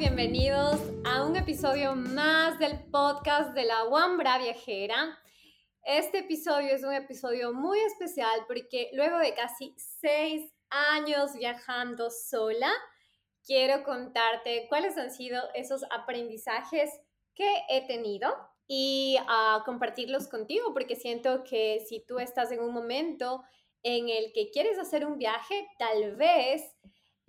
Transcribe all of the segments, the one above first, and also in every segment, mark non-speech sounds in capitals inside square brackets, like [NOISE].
bienvenidos a un episodio más del podcast de la Wambra Viajera. Este episodio es un episodio muy especial porque luego de casi seis años viajando sola, quiero contarte cuáles han sido esos aprendizajes que he tenido y uh, compartirlos contigo porque siento que si tú estás en un momento en el que quieres hacer un viaje, tal vez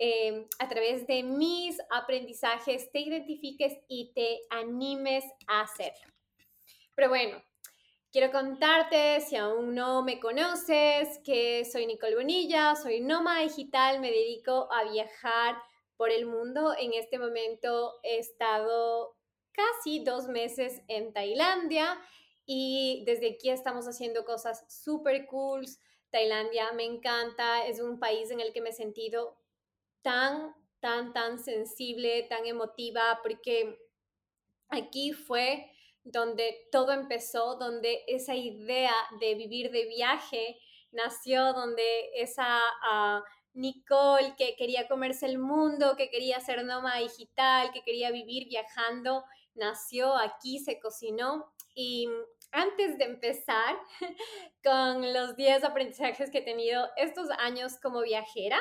Em, a través de mis aprendizajes te identifiques y te animes a hacerlo. Pero bueno, quiero contarte, si aún no me conoces, que soy Nicole Bonilla, soy nómada digital, me dedico a viajar por el mundo. En este momento he estado casi dos meses en Tailandia y desde aquí estamos haciendo cosas súper cool. Tailandia me encanta, es un país en el que me he sentido tan, tan, tan sensible, tan emotiva, porque aquí fue donde todo empezó, donde esa idea de vivir de viaje nació, donde esa uh, Nicole que quería comerse el mundo, que quería ser nómada digital, que quería vivir viajando, nació aquí, se cocinó. Y antes de empezar [LAUGHS] con los 10 aprendizajes que he tenido estos años como viajera,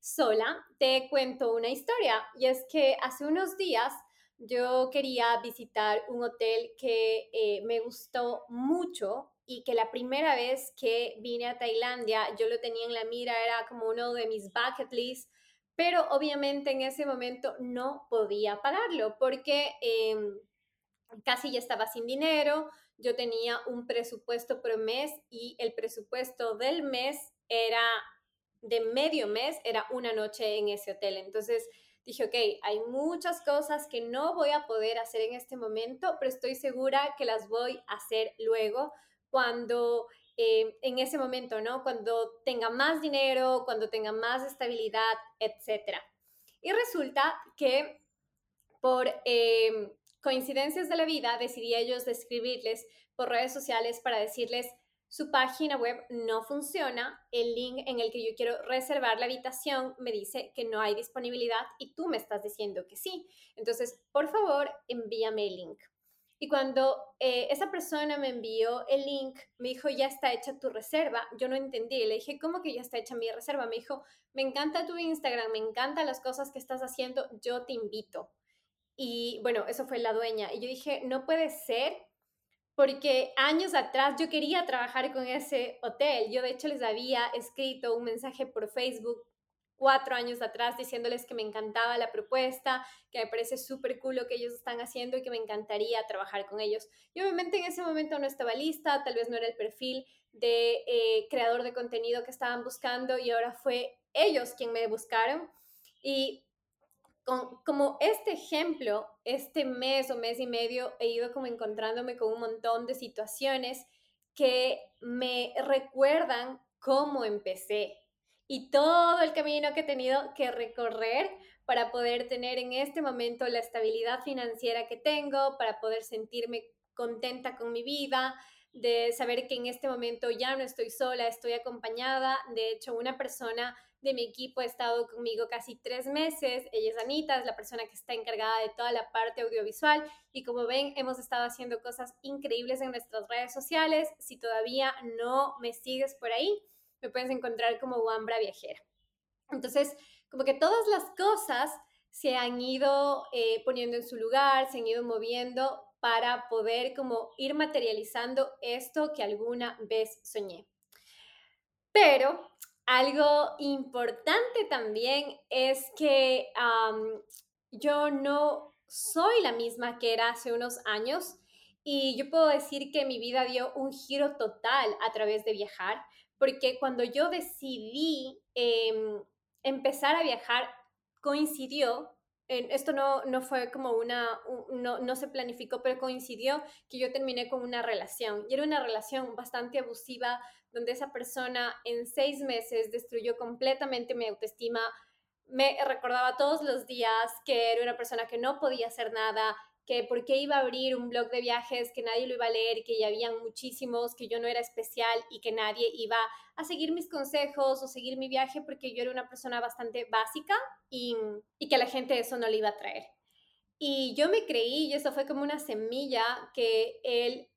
sola, te cuento una historia y es que hace unos días yo quería visitar un hotel que eh, me gustó mucho y que la primera vez que vine a Tailandia yo lo tenía en la mira, era como uno de mis bucket lists, pero obviamente en ese momento no podía pagarlo porque em, casi ya estaba sin dinero, yo tenía un presupuesto por mes y el presupuesto del mes era de medio mes era una noche en ese hotel. Entonces dije, ok, hay muchas cosas que no voy a poder hacer en este momento, pero estoy segura que las voy a hacer luego cuando eh, en ese momento, ¿no? Cuando tenga más dinero, cuando tenga más estabilidad, etc. Y resulta que por eh, coincidencias de la vida decidí ellos escribirles por redes sociales para decirles, su página web no funciona, el link en el que yo quiero reservar la habitación me dice que no hay disponibilidad y tú me estás diciendo que sí. Entonces, por favor, envíame el link. Y cuando eh, esa persona me envió el link, me dijo, ya está hecha tu reserva. Yo no entendí. Le dije, ¿cómo que ya está hecha mi reserva? Me dijo, me encanta tu Instagram, me encantan las cosas que estás haciendo, yo te invito. Y bueno, eso fue la dueña. Y yo dije, no puede ser porque años atrás yo quería trabajar con ese hotel. Yo de hecho les había escrito un mensaje por Facebook cuatro años atrás diciéndoles que me encantaba la propuesta, que me parece súper cool lo que ellos están haciendo y que me encantaría trabajar con ellos. Y obviamente en ese momento no estaba lista, tal vez no era el perfil de eh, creador de contenido que estaban buscando y ahora fue ellos quien me buscaron. Y como este ejemplo, este mes o mes y medio he ido como encontrándome con un montón de situaciones que me recuerdan cómo empecé y todo el camino que he tenido que recorrer para poder tener en este momento la estabilidad financiera que tengo, para poder sentirme contenta con mi vida, de saber que en este momento ya no estoy sola, estoy acompañada. De hecho, una persona de mi equipo ha estado conmigo casi tres meses. Ella es Anita, es la persona que está encargada de toda la parte audiovisual y como ven, hemos estado haciendo cosas increíbles en nuestras redes sociales. Si todavía no me sigues por ahí, me puedes encontrar como Wambra Viajera. Entonces, como que todas las cosas se han ido eh, poniendo en su lugar, se han ido moviendo para poder como ir materializando esto que alguna vez soñé. Pero algo importante también es que yo no soy la misma que era hace unos años y yo puedo decir que mi vida dio un giro total a través de viajar, porque cuando yo decidí em, empezar a viajar, coincidió esto no, no fue como una, no, no se planificó, pero coincidió que yo terminé con una relación. Y era una relación bastante abusiva, donde esa persona en seis meses destruyó completamente mi autoestima. Me recordaba todos los días que era una persona que no podía hacer nada, que por qué iba a abrir un blog de viajes, que nadie lo iba a leer, que ya habían muchísimos, que yo no era especial y que nadie iba a seguir mis consejos o seguir mi viaje porque yo era una persona bastante básica y, y que a la gente eso no le iba a traer. Y yo me creí, y eso fue como una semilla que él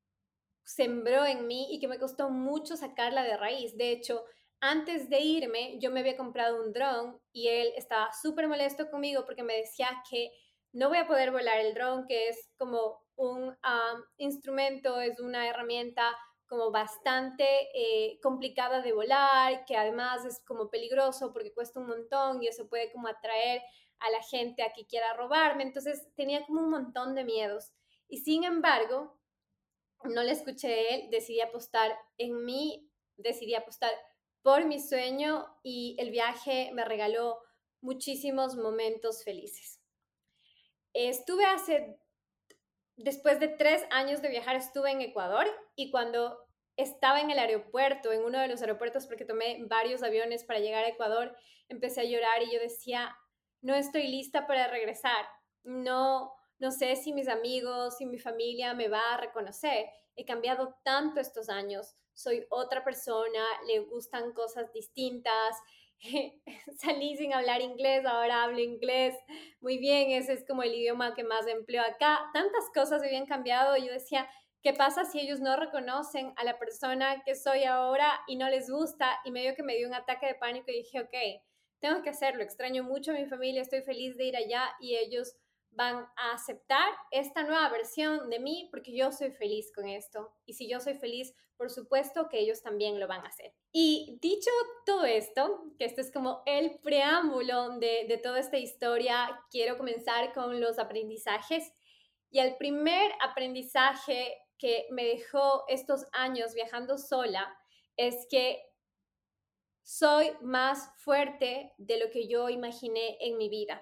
sembró en mí y que me costó mucho sacarla de raíz. De hecho, antes de irme, yo me había comprado un dron y él estaba súper molesto conmigo porque me decía que no voy a poder volar el dron, que es como un instrumento, es una herramienta como bastante eh, complicada de volar, que además es como peligroso porque cuesta un montón y eso puede como atraer a la gente a que quiera robarme. Entonces tenía como un montón de miedos. Y sin embargo, no le escuché a él, decidí apostar en mí, decidí apostar por mi sueño y el viaje me regaló muchísimos momentos felices. Estuve hace después de tres años de viajar estuve en Ecuador y cuando estaba en el aeropuerto, en uno de los aeropuertos, porque tomé varios aviones para llegar a Ecuador, empecé a llorar y yo decía, no estoy lista para regresar, no, no sé si mis amigos, si mi familia me va a reconocer. He cambiado tanto estos años, soy otra persona, le gustan cosas distintas, [LAUGHS] salí sin hablar inglés, ahora hablo inglés muy bien, ese es como el idioma que más empleo acá. Tantas cosas habían cambiado yo decía, ¿qué pasa si ellos no reconocen a la persona que soy ahora y no les gusta? Y medio que me dio un ataque de pánico y dije, ok, tengo que hacerlo, extraño mucho a mi familia, estoy feliz de ir allá y ellos van a aceptar esta nueva versión de mí porque yo soy feliz con esto. Y si yo soy feliz, por supuesto que ellos también lo van a hacer. Y dicho todo esto, que este es como el preámbulo de, de toda esta historia, quiero comenzar con los aprendizajes. Y el primer aprendizaje que me dejó estos años viajando sola es que soy más fuerte de lo que yo imaginé en mi vida.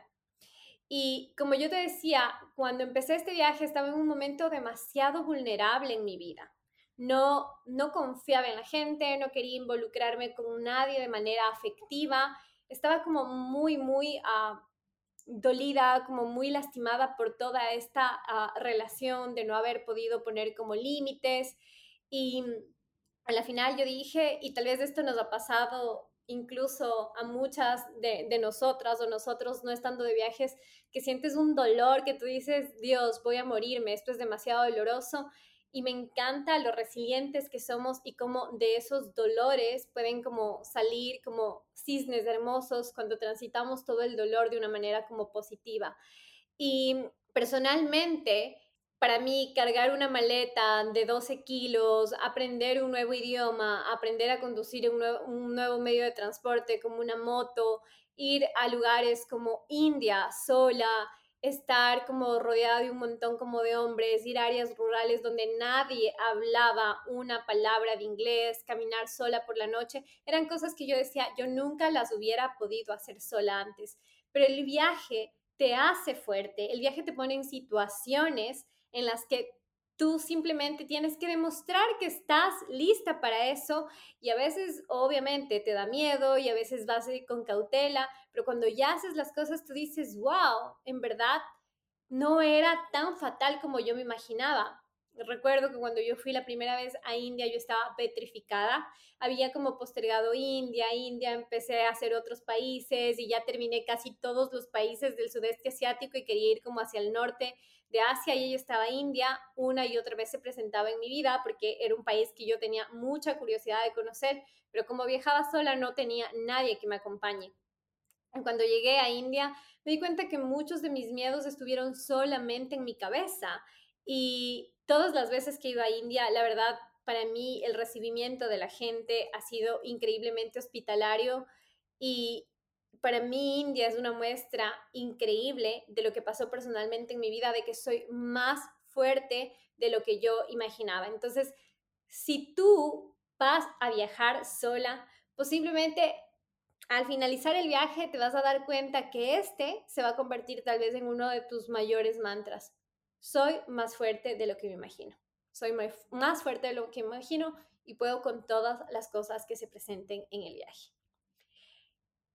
Y como yo te decía, cuando empecé este viaje estaba en un momento demasiado vulnerable en mi vida. No, no confiaba en la gente, no quería involucrarme con nadie de manera afectiva. Estaba como muy, muy ah, dolida, como muy lastimada por toda esta ah, relación de no haber podido poner como límites. Y a la final yo dije, y tal vez esto nos ha pasado incluso a muchas de, nosotras o nosotros no estando de viajes, que sientes un dolor, que tú dices, Dios, voy a morirme, esto es demasiado doloroso. Y me encanta lo resilientes que somos y cómo de esos dolores pueden como salir como cisnes hermosos cuando transitamos todo el dolor de una manera como positiva. Y personalmente, para mí cargar una maleta de 12 kilos, aprender un nuevo idioma, aprender a conducir un nuevo, medio de transporte como una moto, ir a lugares como India sola, estar como rodeada de un montón como de hombres, ir a áreas rurales donde nadie hablaba una palabra de inglés, caminar sola por la noche, eran cosas que yo decía, yo nunca las hubiera podido hacer sola antes, pero el viaje te hace fuerte, el viaje te pone en situaciones en las que tú simplemente tienes que demostrar que estás lista para eso y a veces obviamente te da miedo y a veces vas a ir con cautela, pero cuando ya haces las cosas tú dices, wow, en verdad no era tan fatal como yo me imaginaba. Recuerdo que cuando yo fui la primera vez a India yo estaba petrificada, había como postergado India, India, empecé a hacer otros países y ya terminé casi todos los países del sudeste asiático y quería ir como hacia el norte de Asia y ella estaba India, una y otra vez se presentaba en mi vida porque era un país que yo tenía mucha curiosidad de conocer, pero como viajaba sola no tenía nadie que me acompañe. Cuando llegué a India me di cuenta que muchos de mis miedos estuvieron solamente en mi cabeza y todas las veces que he ido a India, la verdad, para mí el recibimiento de la gente ha sido increíblemente hospitalario y para mí India es una muestra increíble de lo que pasó personalmente en mi vida, de que soy más fuerte de lo que yo imaginaba. Entonces, si tú vas a viajar sola, posiblemente al finalizar el viaje te vas a dar cuenta que este se va a convertir tal vez en uno de tus mayores mantras. Soy más fuerte de lo que me imagino. Soy más fuerte de lo que me imagino y puedo con todas las cosas que se presenten en el viaje.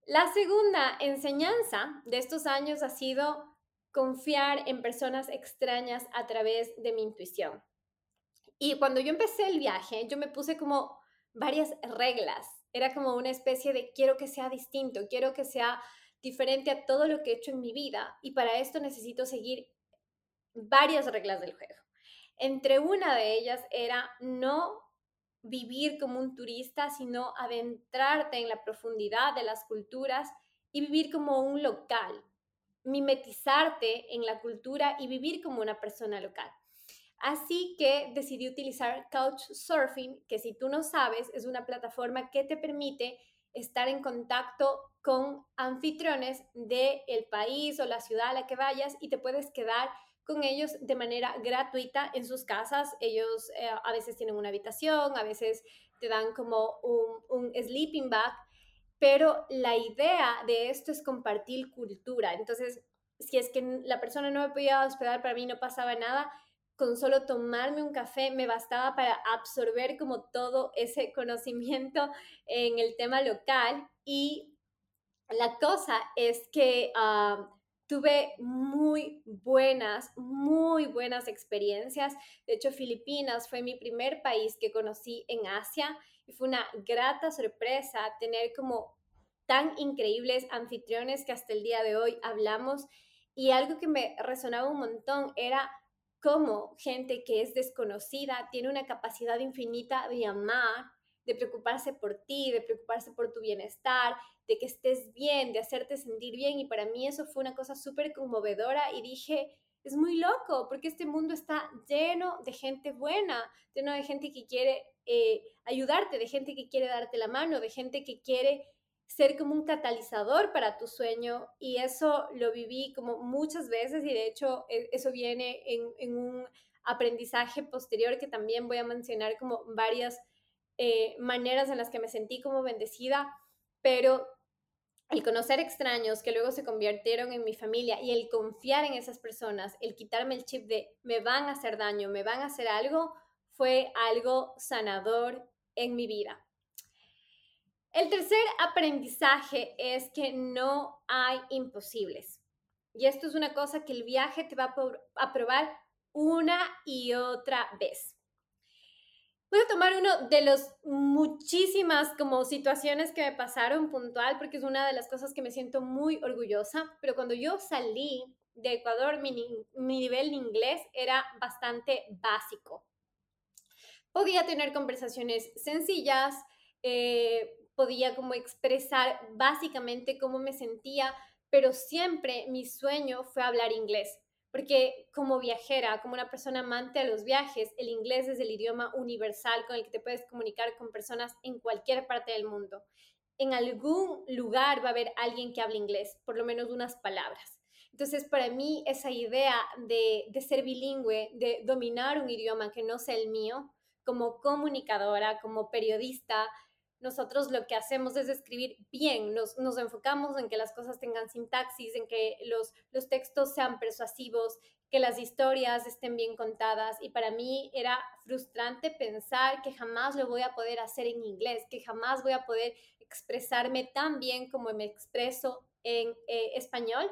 La segunda enseñanza de estos años ha sido confiar en personas extrañas a través de mi intuición. Y cuando yo empecé el viaje, yo me puse como varias reglas. Era como una especie de quiero que sea distinto, quiero que sea diferente a todo lo que he hecho en mi vida y para esto necesito seguir varias reglas del juego. Entre una de ellas era no vivir como un turista, sino adentrarte en la profundidad de las culturas y vivir como un local, mimetizarte en la cultura y vivir como una persona local. Así que decidí utilizar Couchsurfing, que si tú no sabes, es una plataforma que te permite estar en contacto con anfitriones del el país o la ciudad a la que vayas y te puedes quedar con ellos de manera gratuita en sus casas. Ellos eh, a veces tienen una habitación, a veces te dan como un, sleeping bag, pero la idea de esto es compartir cultura. Entonces, si es que la persona no me podía hospedar, para mí no pasaba nada. Con solo tomarme un café me bastaba para absorber como todo ese [LAUGHS] conocimiento en el tema local y la cosa es que ah, tuve muy buenas, muy buenas experiencias. De hecho, Filipinas fue mi primer país que conocí en Asia y fue una grata sorpresa tener como tan increíbles anfitriones que hasta el día de hoy hablamos. Y algo que me resonaba un montón era cómo gente que es desconocida tiene una capacidad infinita de amar, de preocuparse por ti, de preocuparse por tu bienestar, de que estés bien, de hacerte sentir bien. Y para mí eso fue una cosa súper conmovedora y dije, es muy loco porque este mundo está lleno de gente buena, lleno de gente que quiere eh, ayudarte, de gente que quiere darte la mano, de gente que quiere ser como un catalizador para tu sueño y eso lo viví como muchas veces y de hecho e, eso viene en, en un aprendizaje posterior que también voy a mencionar como varias eh, maneras en las que me sentí como bendecida, pero el conocer extraños que luego se convirtieron en mi familia y el confiar en esas personas, el quitarme el chip de me van a hacer daño, me van a hacer algo, fue algo sanador en mi vida. El tercer aprendizaje es que no hay imposibles. Y esto es una cosa que el viaje te va a probar una y otra vez. Voy a tomar uno de los muchísimas como situaciones que me pasaron puntual porque es una de las cosas que me siento muy orgullosa, pero cuando yo salí de Ecuador mi, nivel de inglés era bastante básico. Podía tener conversaciones sencillas, eh, podía como expresar básicamente cómo me sentía, pero siempre mi sueño fue hablar inglés porque como viajera, como una persona amante a los viajes, el inglés es el idioma universal con el que te puedes comunicar con personas en cualquier parte del mundo. En algún lugar va a haber alguien que hable inglés, por lo menos unas palabras. Entonces, para mí, esa idea de, de ser bilingüe, de dominar un idioma que no sea el mío, como comunicadora, como periodista, nosotros lo que hacemos es escribir bien, nos, enfocamos en que las cosas tengan sintaxis, en que los, los textos sean persuasivos, que las historias estén bien contadas y para mí era frustrante pensar que jamás lo voy a poder hacer en inglés, que jamás voy a poder expresarme tan bien como me expreso en eh, español.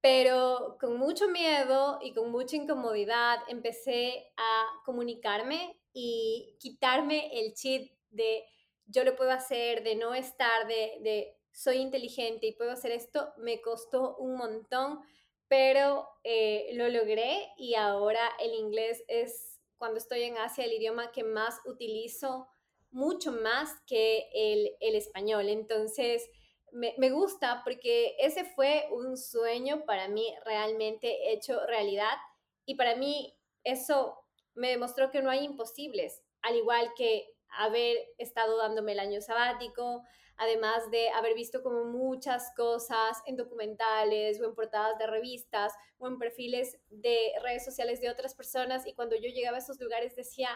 Pero con mucho miedo y con mucha incomodidad empecé a comunicarme y quitarme el chip de yo lo puedo hacer, de no estar, de, soy inteligente y puedo hacer esto, me costó un montón, pero eh, lo logré y ahora el inglés es, cuando estoy en Asia, el idioma que más utilizo, mucho más que el, español. Entonces, me, me, gusta porque ese fue un sueño para mí realmente hecho realidad y para mí eso me demostró que no hay imposibles, al igual que haber estado dándome el año sabático, además de haber visto como muchas cosas en documentales o en portadas de revistas o en perfiles de redes sociales de otras personas y cuando yo llegaba a esos lugares decía,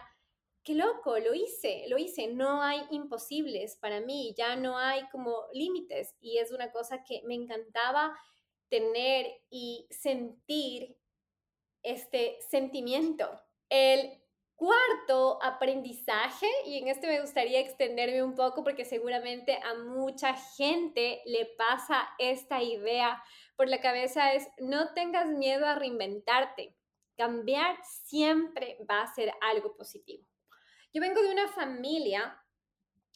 qué loco, lo hice, lo hice, no hay imposibles para mí, ya no hay como límites y es una cosa que me encantaba tener y sentir este sentimiento. El Cuarto, aprendizaje, y en este me gustaría extenderme un poco porque seguramente a mucha gente le pasa esta idea por la cabeza, es no tengas miedo a reinventarte. Cambiar siempre va a ser algo positivo. Yo vengo de una familia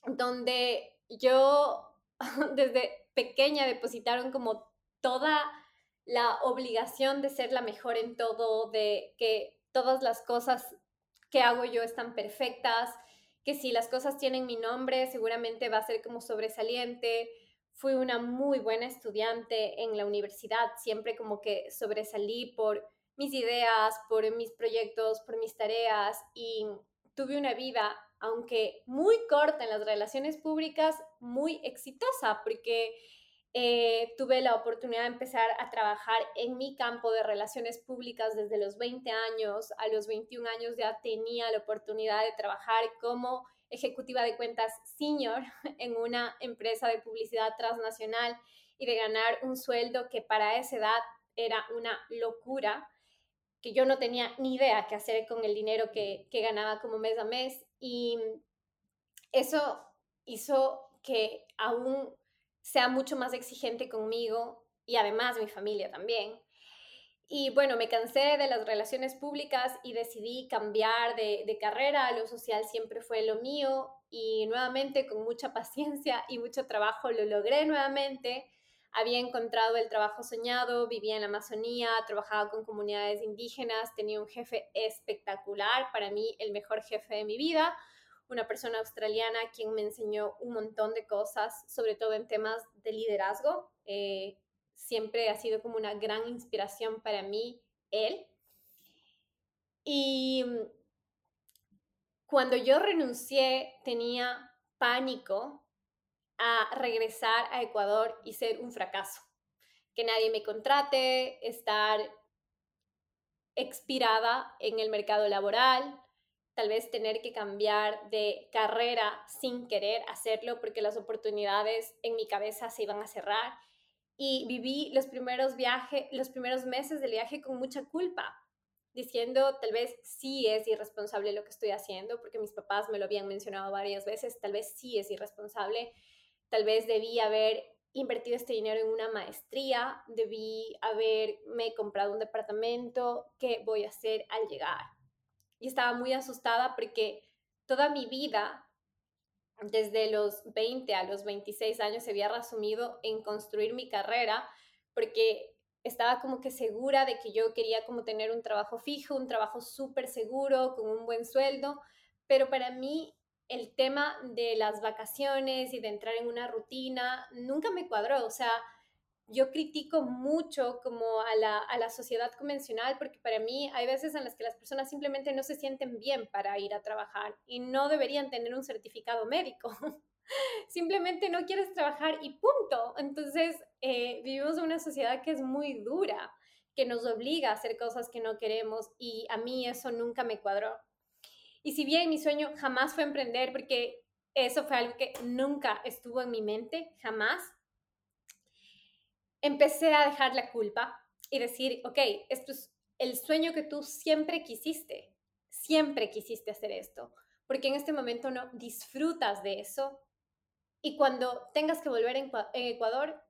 donde yo [LAUGHS] desde pequeña depositaron como toda la obligación de ser la mejor en todo, de que todas las cosas que hago yo están perfectas, que si las cosas tienen mi nombre, seguramente va a ser como sobresaliente. Fui una muy buena estudiante en la universidad, siempre como que sobresalí por mis ideas, por mis proyectos, por mis tareas y tuve una vida, aunque muy corta en las relaciones públicas, muy exitosa, porque eh, tuve la oportunidad de empezar a trabajar en mi campo de relaciones públicas desde los 20 años. A los 21 años ya tenía la oportunidad de trabajar como ejecutiva de cuentas senior [LAUGHS] en una empresa de publicidad transnacional y de ganar un sueldo que para esa edad era una locura, que yo no tenía ni idea qué hacer con el dinero que, que ganaba como mes a mes. Y eso hizo que aún sea mucho más exigente conmigo y además mi familia también. Y bueno, me cansé de las relaciones públicas y decidí cambiar de, de, carrera. Lo social siempre fue lo mío y nuevamente con mucha [LAUGHS] paciencia y mucho trabajo lo logré nuevamente. Había encontrado el trabajo soñado, vivía en la Amazonía, trabajaba con comunidades indígenas, tenía un jefe espectacular, para mí el mejor jefe de mi vida una persona australiana quien me enseñó un montón de cosas, sobre todo en temas de liderazgo. Eh, siempre ha sido como una gran inspiración para mí él. Y mm, cuando yo renuncié tenía pánico a regresar a Ecuador y ser un fracaso. Que nadie me contrate, estar expirada en el mercado laboral, tal vez tener que cambiar de carrera sin querer hacerlo porque las oportunidades en mi cabeza se iban a cerrar y viví los primeros viajes, los primeros meses del viaje con mucha culpa, diciendo tal vez sí es irresponsable lo que estoy haciendo, porque mis papás me lo habían mencionado varias veces, tal vez sí es irresponsable, tal vez debí haber invertido este dinero en una maestría, debí haberme comprado un departamento, ¿qué voy a hacer al llegar? Y estaba muy asustada porque toda mi vida, desde los 20 a los 26 años, se había resumido en construir mi carrera porque estaba como que segura de que yo quería como tener un trabajo fijo, un trabajo súper seguro, con un buen sueldo, pero para mí el tema de las vacaciones y de entrar en una rutina nunca me cuadró, o sea, yo critico mucho como a la, a la, sociedad convencional porque para mí hay veces en las que las personas simplemente no se sienten bien para ir a trabajar y no deberían tener un certificado médico. [LAUGHS] simplemente no quieres trabajar y punto. Entonces eh, vivimos en una sociedad que es muy dura, que nos obliga a hacer cosas que no queremos y a mí eso nunca me cuadró. Y si bien mi sueño jamás fue emprender porque eso fue algo que nunca estuvo en mi mente, jamás empecé a dejar la culpa y decir, ok, esto es el sueño que tú siempre quisiste, siempre quisiste hacer esto, porque en este momento no disfrutas de eso y cuando tengas que volver en, Ecuador,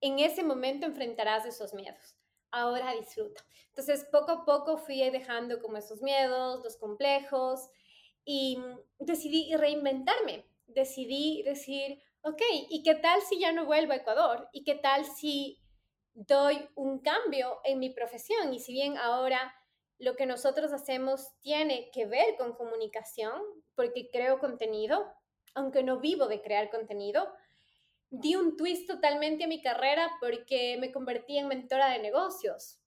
en ese momento enfrentarás esos miedos. Ahora disfruta. Entonces, poco a poco fui dejando como esos miedos, los complejos y decidí reinventarme. Decidí decir, ok, ¿y qué tal si ya no vuelvo a Ecuador? ¿Y qué tal si doy un cambio en mi profesión? Y si bien ahora lo que nosotros hacemos tiene que ver con comunicación, porque creo contenido, aunque no vivo de crear contenido, di un twist totalmente a mi carrera porque me convertí en mentora de negocios.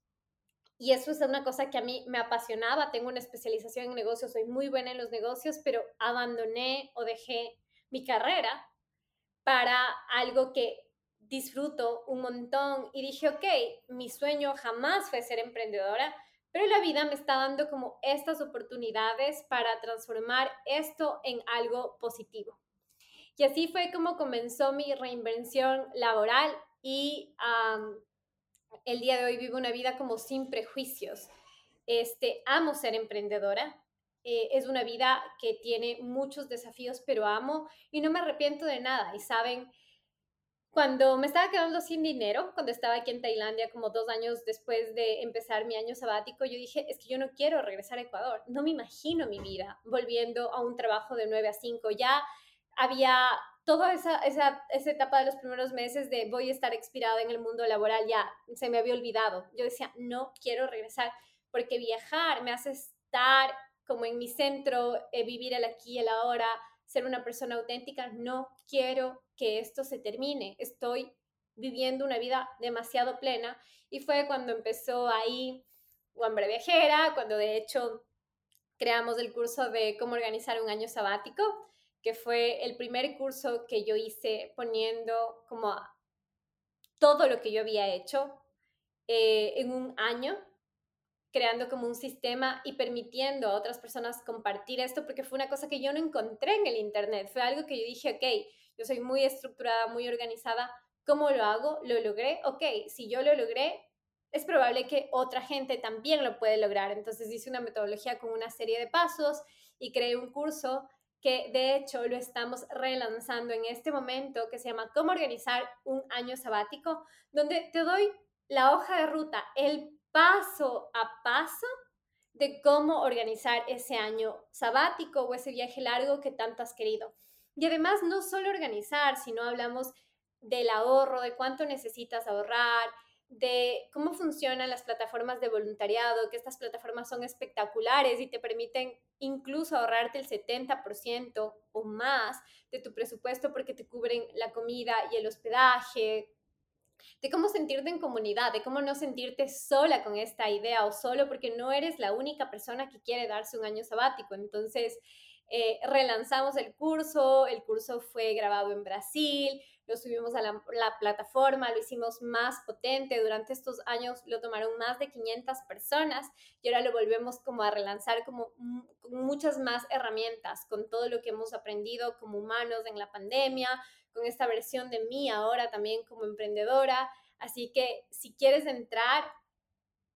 Y eso es una cosa que a mí me apasionaba. Tengo una especialización en negocios, soy muy buena en los negocios, pero abandoné o dejé mi carrera para algo que disfruto un montón y dije, ok, mi sueño jamás fue ser emprendedora, pero la vida me está dando como estas oportunidades para transformar esto en algo positivo. Y así fue como comenzó mi reinvención laboral y el día de hoy vivo una vida como sin prejuicios. Este, amo ser emprendedora, eh, es una vida que tiene muchos desafíos, pero amo y no me arrepiento de nada. Y saben, cuando me estaba quedando sin dinero, cuando estaba aquí en Tailandia, como dos años después de empezar mi año sabático, yo dije, es que yo no quiero regresar a Ecuador. No me imagino mi vida volviendo a un trabajo de 9 a 5. Ya había toda esa, esa, esa etapa de los primeros meses de voy a estar expirada en el mundo laboral ya se me había olvidado. Yo decía, no quiero regresar porque viajar me hace estar como en mi centro, eh, vivir el aquí y el ahora, ser una persona auténtica. No quiero que esto se termine. Estoy viviendo una vida demasiado plena y fue cuando empezó ahí Guambra Viajera, cuando de hecho creamos el curso de cómo organizar un año sabático, que fue el primer curso que yo hice poniendo como todo lo que yo había hecho eh, en un año, creando como un sistema y permitiendo a otras personas compartir esto, porque fue una cosa que yo no encontré en el Internet, fue algo que yo dije, ok, yo soy muy estructurada, muy organizada, ¿cómo lo hago? ¿Lo logré? Ok, si yo lo logré, es probable que otra gente también lo puede lograr. Entonces hice una metodología con una serie de pasos y creé un curso que de hecho lo estamos relanzando en este momento, que se llama Cómo organizar un año sabático, donde te doy la hoja de ruta, el paso a paso de cómo organizar ese año sabático o ese viaje largo que tanto has querido. Y además no solo organizar, sino hablamos del ahorro, de cuánto necesitas ahorrar, de cómo funcionan las plataformas de voluntariado, que estas plataformas son espectaculares y te permiten incluso ahorrarte el 70% o más de tu presupuesto porque te cubren la comida y el hospedaje, de cómo sentirte en comunidad, de cómo no sentirte sola con esta idea o solo porque no eres la única persona que quiere darse un año sabático. Entonces, eh, relanzamos el curso, el curso fue grabado en Brasil, lo subimos a la, plataforma, lo hicimos más potente. Durante estos años lo tomaron más de 500 personas y ahora lo volvemos como a relanzar como con muchas más herramientas, con todo lo que hemos aprendido como humanos en la pandemia, con esta versión de mí ahora también como emprendedora. Así que si quieres entrar,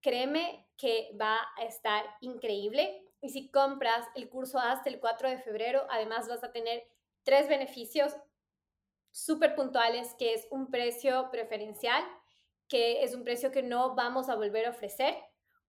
créeme que va a estar increíble. Y si compras el curso hasta el 4 de febrero, además vas a tener tres beneficios súper puntuales, que es un precio preferencial, que es un precio que no vamos a volver a ofrecer,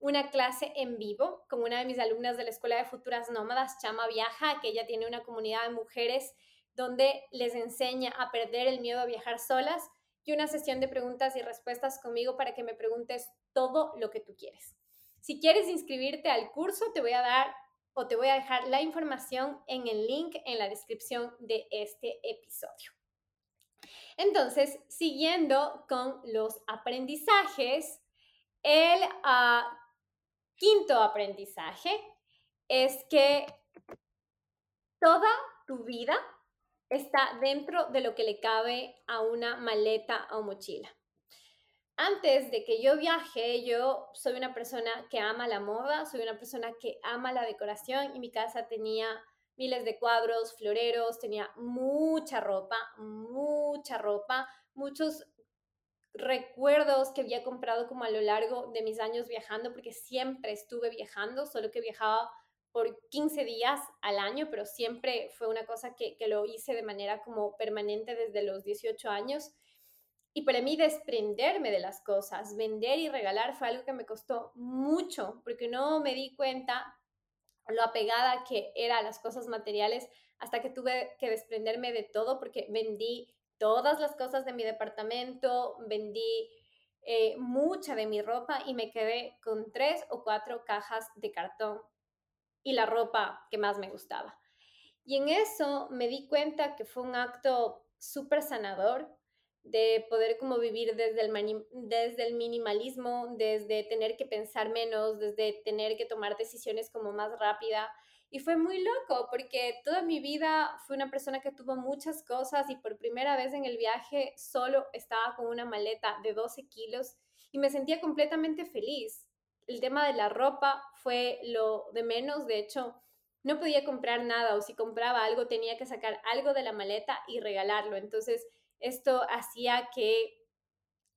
una clase en vivo con una de mis alumnas de la Escuela de Futuras Nómadas, Chama Viaja, que ella tiene una comunidad de mujeres donde les enseña a perder el miedo a viajar solas y una sesión de preguntas y respuestas conmigo para que me preguntes todo lo que tú quieres. Si quieres inscribirte al curso, te voy a dar o te voy a dejar la información en el link en la descripción de este episodio. Entonces, siguiendo con los aprendizajes, el ah, quinto aprendizaje es que toda tu vida está dentro de lo que le cabe a una maleta o mochila. Antes de que yo viaje, yo soy una persona que ama la moda, soy una persona que ama la decoración y mi casa tenía miles de cuadros, floreros, tenía mucha ropa, mucha ropa, muchos recuerdos que había comprado como a lo largo de mis años viajando, porque siempre estuve viajando, solo que viajaba por 15 días al año, pero siempre fue una cosa que, que lo hice de manera como permanente desde los 18 años. Y para mí desprenderme de las cosas, vender y regalar fue algo que me costó mucho, porque no me di cuenta lo apegada que era a las cosas materiales hasta que tuve que desprenderme de todo porque vendí todas las cosas de mi departamento, vendí eh, mucha de mi ropa y me quedé con tres o cuatro cajas de cartón y la ropa que más me gustaba. Y en eso me di cuenta que fue un acto súper sanador de poder como vivir desde el, desde el minimalismo, desde tener que pensar menos, desde tener que tomar decisiones como más rápida. Y fue muy loco porque toda mi vida fui una persona que tuvo muchas cosas y por primera vez en el viaje solo estaba con una maleta de 12 kilos y me sentía completamente feliz. El tema de la ropa fue lo de menos, de hecho, no podía comprar nada o si compraba algo tenía que sacar algo de la maleta y regalarlo. Entonces, esto hacía que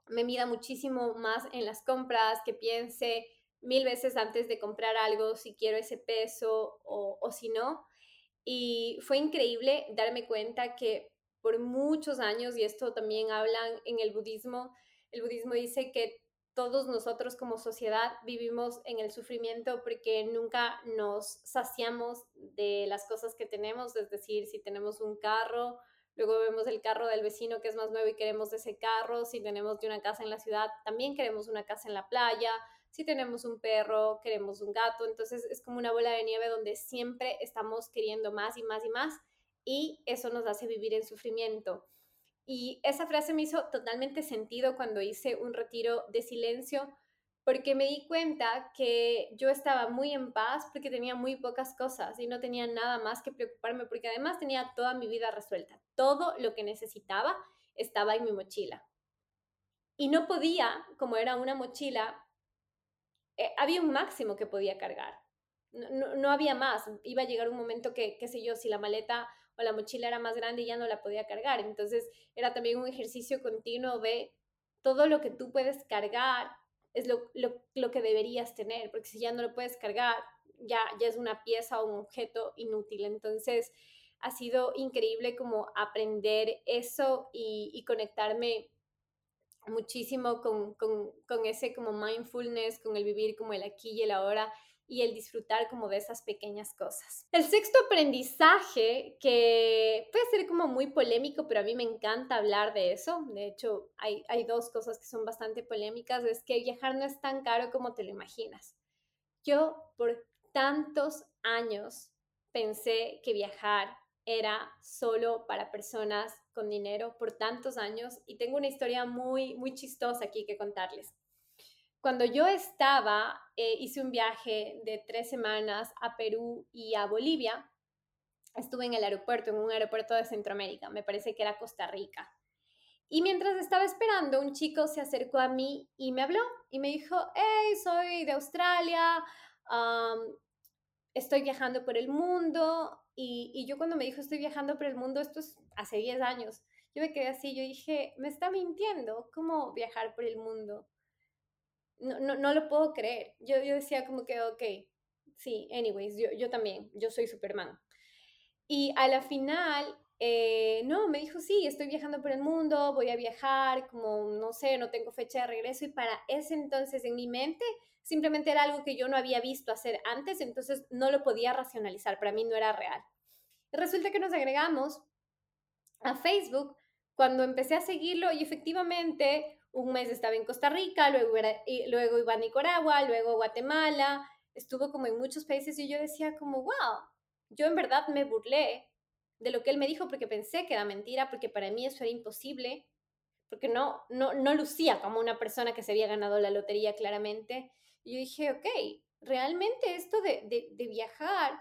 me mida muchísimo más en las compras, que piense mil veces antes de comprar algo si quiero ese peso o, o si no. Y fue increíble darme cuenta que por muchos años, y esto también hablan en el budismo, el budismo dice que todos nosotros como sociedad vivimos en el sufrimiento porque nunca nos saciamos de las cosas que tenemos, es decir, si tenemos un carro, luego vemos el carro del vecino que es más nuevo y queremos ese carro, si tenemos una casa en la ciudad, también queremos una casa en la playa, si tenemos un perro, queremos un gato, entonces es como una bola de nieve donde siempre estamos queriendo más y más y más y eso nos hace vivir en sufrimiento. Y esa frase me hizo totalmente sentido cuando hice un retiro de silencio porque me di cuenta que yo estaba muy en paz porque tenía muy pocas cosas y no tenía nada más que preocuparme porque además tenía toda mi vida resuelta. Todo lo que necesitaba estaba en mi mochila. Y no podía, como era una mochila, eh, había un máximo que podía cargar. No, no, había más. Iba a llegar un momento que, qué sé yo, si la maleta o la mochila era más grande ya no la podía cargar. Entonces era también un ejercicio continuo de todo lo que tú puedes cargar es lo, lo, que deberías tener, porque si ya no lo puedes cargar, ya, ya es una pieza o un objeto inútil. Entonces, ha sido increíble como aprender eso y, y conectarme muchísimo con, con, con, ese como mindfulness, con el vivir como el aquí y el ahora y el disfrutar como de esas pequeñas cosas. El sexto aprendizaje, que puede ser como muy polémico, pero a mí me encanta hablar de eso, de hecho hay, hay dos cosas que son bastante polémicas, es que viajar no es tan caro como te lo imaginas. Yo por tantos años pensé que viajar era solo para personas con dinero por tantos años y tengo una historia muy, muy chistosa aquí que contarles. Cuando yo estaba, eh, hice un viaje de tres semanas a Perú y a Bolivia. Estuve en el aeropuerto, en un aeropuerto de Centroamérica, me parece que era Costa Rica. Y mientras estaba esperando, un chico se acercó a mí y me habló y me dijo, hey, soy de Australia, estoy viajando por el mundo. Y, y, yo cuando me dijo, estoy viajando por el mundo, esto es hace 10 años, yo me quedé así, yo dije, me está mintiendo, ¿cómo viajar por el mundo? No, no, no lo puedo creer. Yo, yo decía como que, ok, sí, anyways, yo, yo también, yo soy Superman. Y a la final, eh, no, me dijo, sí, estoy viajando por el mundo, voy a viajar, como, no sé, no tengo fecha de regreso. Y para ese entonces en mi mente simplemente era algo que yo no había visto hacer antes, entonces no lo podía racionalizar, para mí no era real. resulta que nos agregamos a Facebook cuando empecé a seguirlo y efectivamente un mes estaba en Costa Rica, luego, luego iba a Nicaragua, luego Guatemala, estuvo como en muchos países y yo decía como, wow, yo en verdad me burlé de lo que él me dijo porque pensé que era mentira, porque para mí eso era imposible, porque no, no, no lucía como una persona que se había ganado la lotería claramente. Y yo dije, ok, realmente esto de, de, de viajar,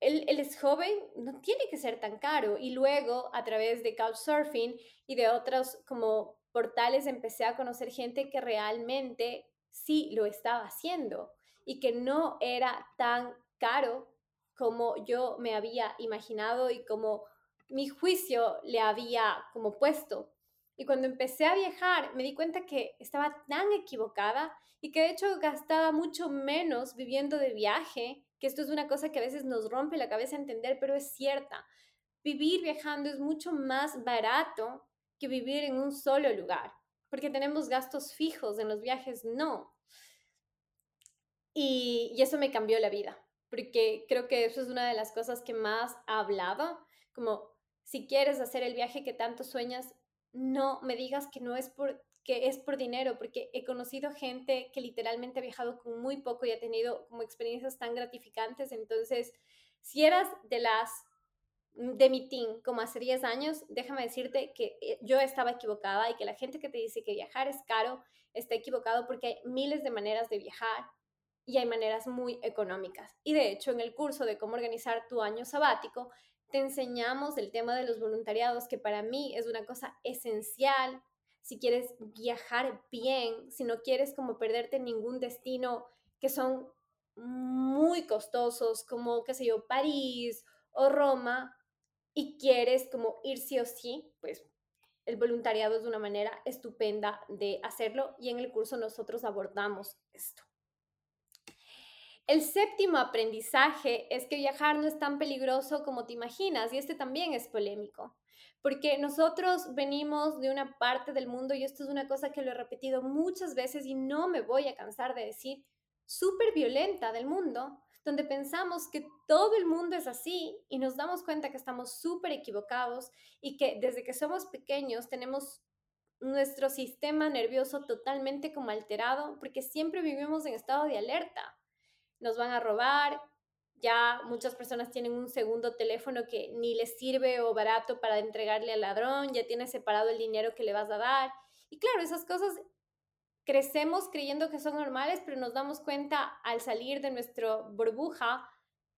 él, él, es joven, no tiene que ser tan caro. Y luego, a través de Couchsurfing y de otros como portales empecé a conocer gente que realmente sí lo estaba haciendo y que no era tan caro como yo me había imaginado y como mi juicio le había como puesto. Y cuando empecé a viajar me di cuenta que estaba tan equivocada y que de hecho gastaba mucho menos viviendo de viaje, que esto es una cosa que a veces nos rompe la cabeza entender, pero es cierta. Vivir viajando es mucho más barato que vivir en un solo lugar, porque tenemos gastos fijos, en los viajes no. Y, eso me cambió la vida, porque creo que eso es una de las cosas que más ha hablado, como si quieres hacer el viaje que tanto sueñas, no me digas que no es por que es por dinero, porque he conocido gente que literalmente ha viajado con muy poco y ha tenido como experiencias tan gratificantes. Entonces, si eras de las de mi team como hace 10 años, déjame decirte que eh, yo estaba equivocada y que la gente que te dice que viajar es caro está equivocado porque hay miles de maneras de viajar y hay maneras muy económicas. Y de hecho, en el curso de cómo organizar tu año sabático, te enseñamos el tema de los voluntariados, que para mí es una cosa esencial si quieres viajar bien, si no quieres como perderte ningún destino que son muy costosos, como, qué sé yo, París o Roma, y quieres como ir sí o sí, pues el voluntariado es una manera estupenda de hacerlo y en el curso nosotros abordamos esto. El séptimo aprendizaje es que viajar no es tan peligroso como te imaginas y este también es polémico, porque nosotros venimos de una parte del mundo y esto es una cosa que lo he repetido muchas veces y no me voy a cansar de decir, súper violenta del mundo, donde pensamos que todo el mundo es así y nos damos cuenta que estamos súper equivocados y que desde que somos pequeños tenemos nuestro sistema nervioso totalmente como alterado porque siempre vivimos en estado de alerta. Nos van a robar, ya muchas personas tienen un segundo teléfono que ni les sirve o barato para entregarle al ladrón, ya tienes separado el dinero que le vas a dar. Y claro, esas cosas crecemos creyendo que son normales, pero nos damos cuenta al salir de nuestra burbuja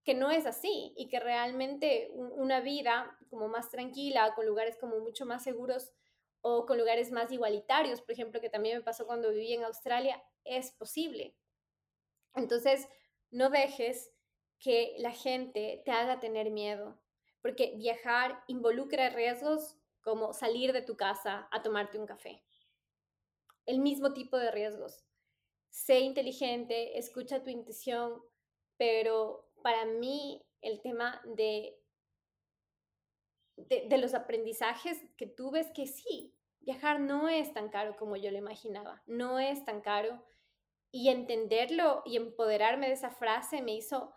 que no es así y que realmente una vida como más tranquila, con lugares como mucho más seguros o con lugares más igualitarios, por ejemplo, que también me pasó cuando viví en Australia, es posible. Entonces, no dejes que la gente te haga tener miedo, porque viajar involucra riesgos como salir de tu casa a tomarte un café el mismo tipo de riesgos. Sé inteligente, escucha tu intuición, pero para mí el tema de, de, los aprendizajes que tú ves que sí, viajar no es tan caro como yo lo imaginaba, no es tan caro. Y entenderlo y empoderarme de esa frase me hizo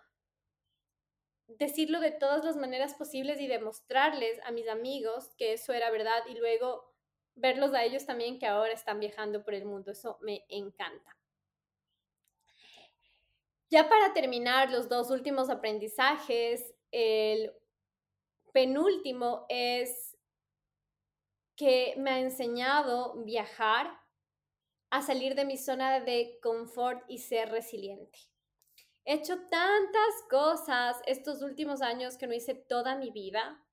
decirlo de todas las maneras posibles y demostrarles a mis amigos que eso era verdad y luego verlos a ellos también que ahora están viajando por el mundo. Eso me encanta. Ya para terminar, los dos últimos aprendizajes, el penúltimo es que me ha enseñado viajar a salir de mi zona de confort y ser resiliente. He hecho tantas cosas estos últimos años que no hice toda mi vida,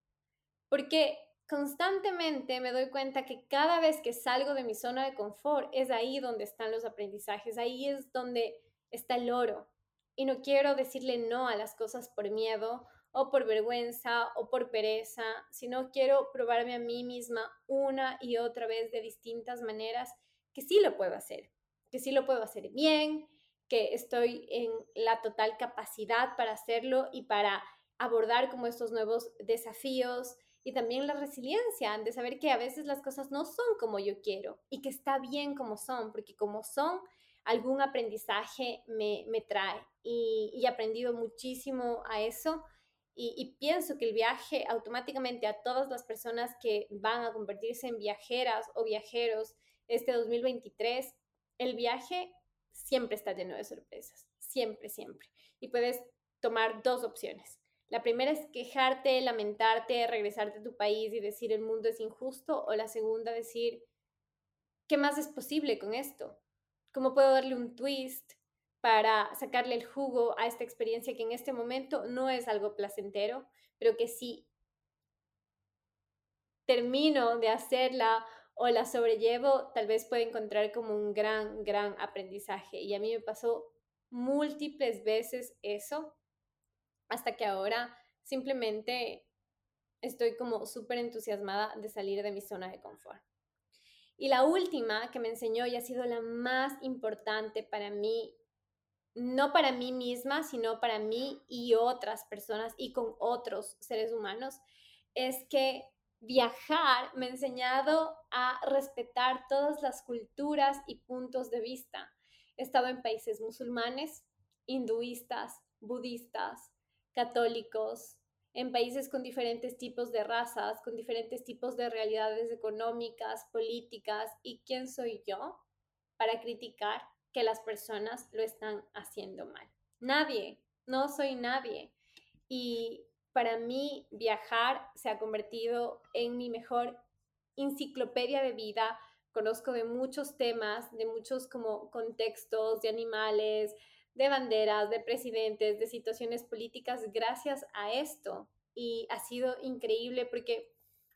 porque constantemente me doy cuenta que cada vez que salgo de mi zona de confort es ahí donde están los aprendizajes, ahí es donde está el oro. Y no quiero decirle no a las cosas por miedo o por vergüenza o por pereza, sino quiero probarme a mí misma una y otra vez de distintas maneras que sí lo puedo hacer, que sí lo puedo hacer bien, que estoy en la total capacidad para hacerlo y para abordar como estos nuevos desafíos, y también la resiliencia de saber que a veces las cosas no son como yo quiero y que está bien como son, porque como son, algún aprendizaje me, trae y, he aprendido muchísimo a eso. Y, pienso que el viaje automáticamente a todas las personas que van a convertirse en viajeras o viajeros este 2023, el viaje siempre está lleno de sorpresas, siempre, siempre. Y puedes tomar dos opciones. La primera es quejarte, lamentarte, regresarte a tu país y decir el mundo es injusto. O la segunda, decir, ¿qué más es posible con esto? ¿Cómo puedo darle un twist para sacarle el jugo a esta experiencia que en este momento no es algo placentero, pero que si termino de hacerla o la sobrellevo, tal vez pueda encontrar como un gran, gran aprendizaje. Y a mí me pasó múltiples veces eso hasta que ahora simplemente estoy como súper entusiasmada de salir de mi zona de confort. Y la última que me enseñó y ha sido la más importante para mí, no para mí misma, sino para mí y otras personas y con otros seres humanos, es que viajar me ha enseñado a respetar todas las culturas y puntos de vista. He estado en países musulmanes, hinduistas, budistas, católicos, en países con diferentes tipos de razas, con diferentes tipos de realidades económicas, políticas, y quién soy yo para criticar que las personas lo están haciendo mal. Nadie, no soy nadie. Y para mí viajar se ha convertido en mi mejor enciclopedia de vida. Conozco de muchos temas, de muchos como contextos, de animales, de banderas, de presidentes, de situaciones políticas gracias a esto. Y ha sido increíble porque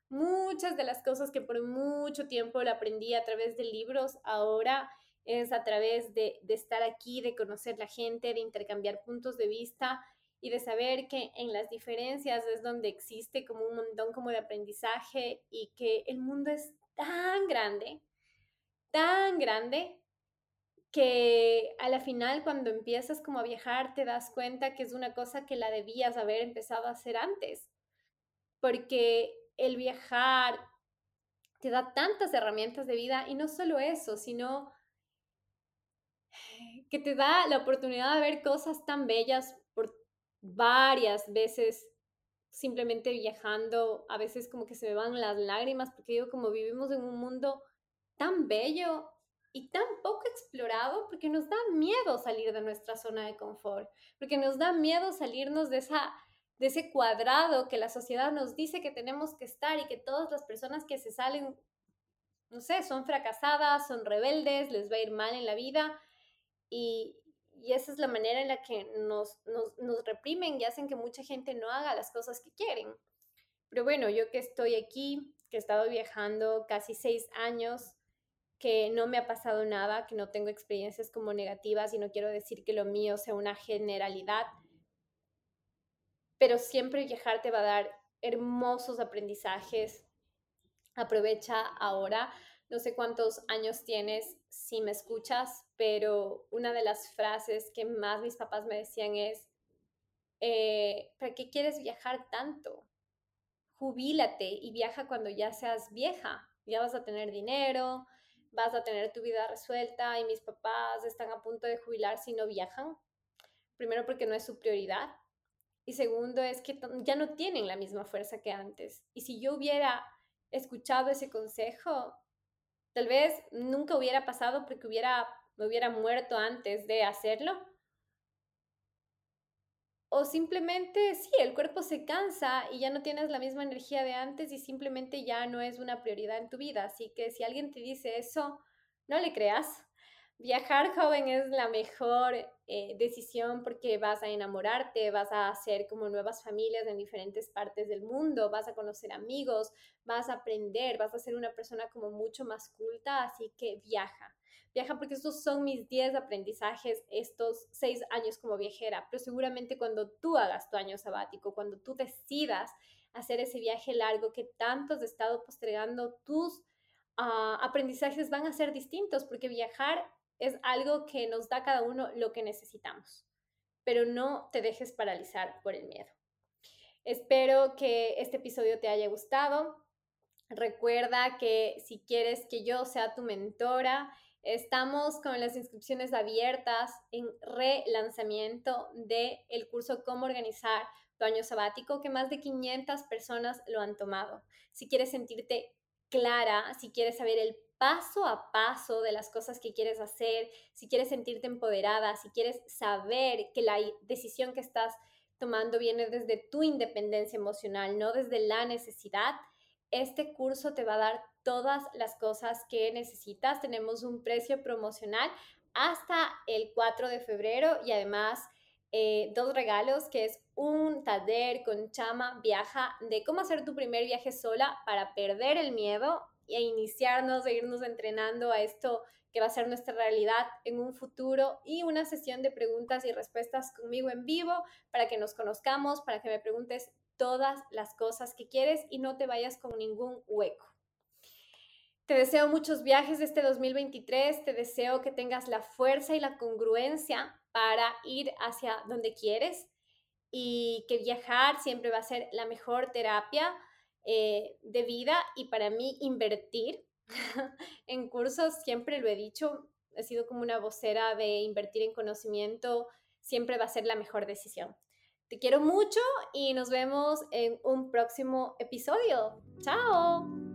muchas de las cosas que por mucho tiempo la aprendí a través de libros, ahora es a través de, de estar aquí, de conocer la gente, de intercambiar puntos de vista y de saber que en las diferencias es donde existe como un montón como de aprendizaje y que el mundo es tan grande, tan grande que a la final cuando empiezas como a viajar te das cuenta que es una cosa que la debías haber empezado a hacer antes, porque el viajar te da tantas herramientas de vida y no solo eso, sino que te da la oportunidad de ver cosas tan bellas por varias veces simplemente viajando, a veces como que se me van las lágrimas porque digo como vivimos en un mundo tan bello y tan poco explorado porque nos da miedo salir de nuestra zona de confort, porque nos da miedo salirnos de esa de ese cuadrado que la sociedad nos dice que tenemos que estar y que todas las personas que se salen no sé, son fracasadas, son rebeldes, les va a ir mal en la vida y, y esa es la manera en la que nos, nos, nos, reprimen y hacen que mucha gente no haga las cosas que quieren. Pero bueno, yo que estoy aquí, que he estado viajando casi seis años, que no me ha pasado nada, que no tengo experiencias como negativas y no quiero decir que lo mío sea una generalidad, pero siempre viajar te va a dar hermosos aprendizajes. Aprovecha ahora no sé cuántos años tienes si me escuchas, pero una de las frases que más mis papás me decían es, eh, ¿para qué quieres viajar tanto? Jubílate y viaja cuando ya seas vieja. Ya vas a tener dinero, vas a tener tu vida resuelta y mis papás están a punto de jubilar si no viajan. Primero porque no es su prioridad y segundo es que ya no tienen la misma fuerza que antes. Y si yo hubiera escuchado ese consejo, Tal vez nunca hubiera pasado porque hubiera, me hubiera muerto antes de hacerlo. O simplemente, sí, el cuerpo se cansa y ya no tienes la misma energía de antes y simplemente ya no es una prioridad en tu vida. Así que si alguien te dice eso, no le creas. Viajar joven es la mejor eh, decisión porque vas a enamorarte, vas a hacer como nuevas familias en diferentes partes del mundo, vas a conocer amigos, vas a aprender, vas a ser una persona como mucho más culta, así que viaja. Viaja porque estos son mis 10 aprendizajes estos 6 años como viajera, pero seguramente cuando tú hagas tu año sabático, cuando tú decidas hacer ese viaje largo que tanto has estado postergando, tus uh, aprendizajes van a ser distintos porque viajar es algo que nos da cada uno lo que necesitamos, pero no te dejes paralizar por el miedo. Espero que este episodio te haya gustado. Recuerda que si quieres que yo sea tu mentora, estamos con las inscripciones abiertas en relanzamiento del el curso Cómo organizar tu año sabático, que más de 500 personas lo han tomado. Si quieres sentirte clara, si quieres saber el paso a paso de las cosas que quieres hacer, si quieres sentirte empoderada, si quieres saber que la decisión que estás tomando viene desde tu independencia emocional, no desde la necesidad, este curso te va a dar todas las cosas que necesitas. Tenemos un precio promocional hasta el 4 de febrero y además eh, dos regalos que es un taller con Chama Viaja de cómo hacer tu primer viaje sola para perder el miedo e iniciarnos, e irnos entrenando a esto que va a ser nuestra realidad en un futuro y una sesión de preguntas y respuestas conmigo en vivo para que nos conozcamos, para que me preguntes todas las cosas que quieres y no te vayas con ningún hueco. Te deseo muchos viajes este 2023, te deseo que tengas la fuerza y la congruencia para ir hacia donde quieres y que viajar siempre va a ser la mejor terapia eh, de vida y para mí invertir [LAUGHS] en cursos, siempre lo he dicho, he sido como una vocera de invertir en conocimiento, siempre va a ser la mejor decisión. Te quiero mucho y nos vemos en un próximo episodio. Chao.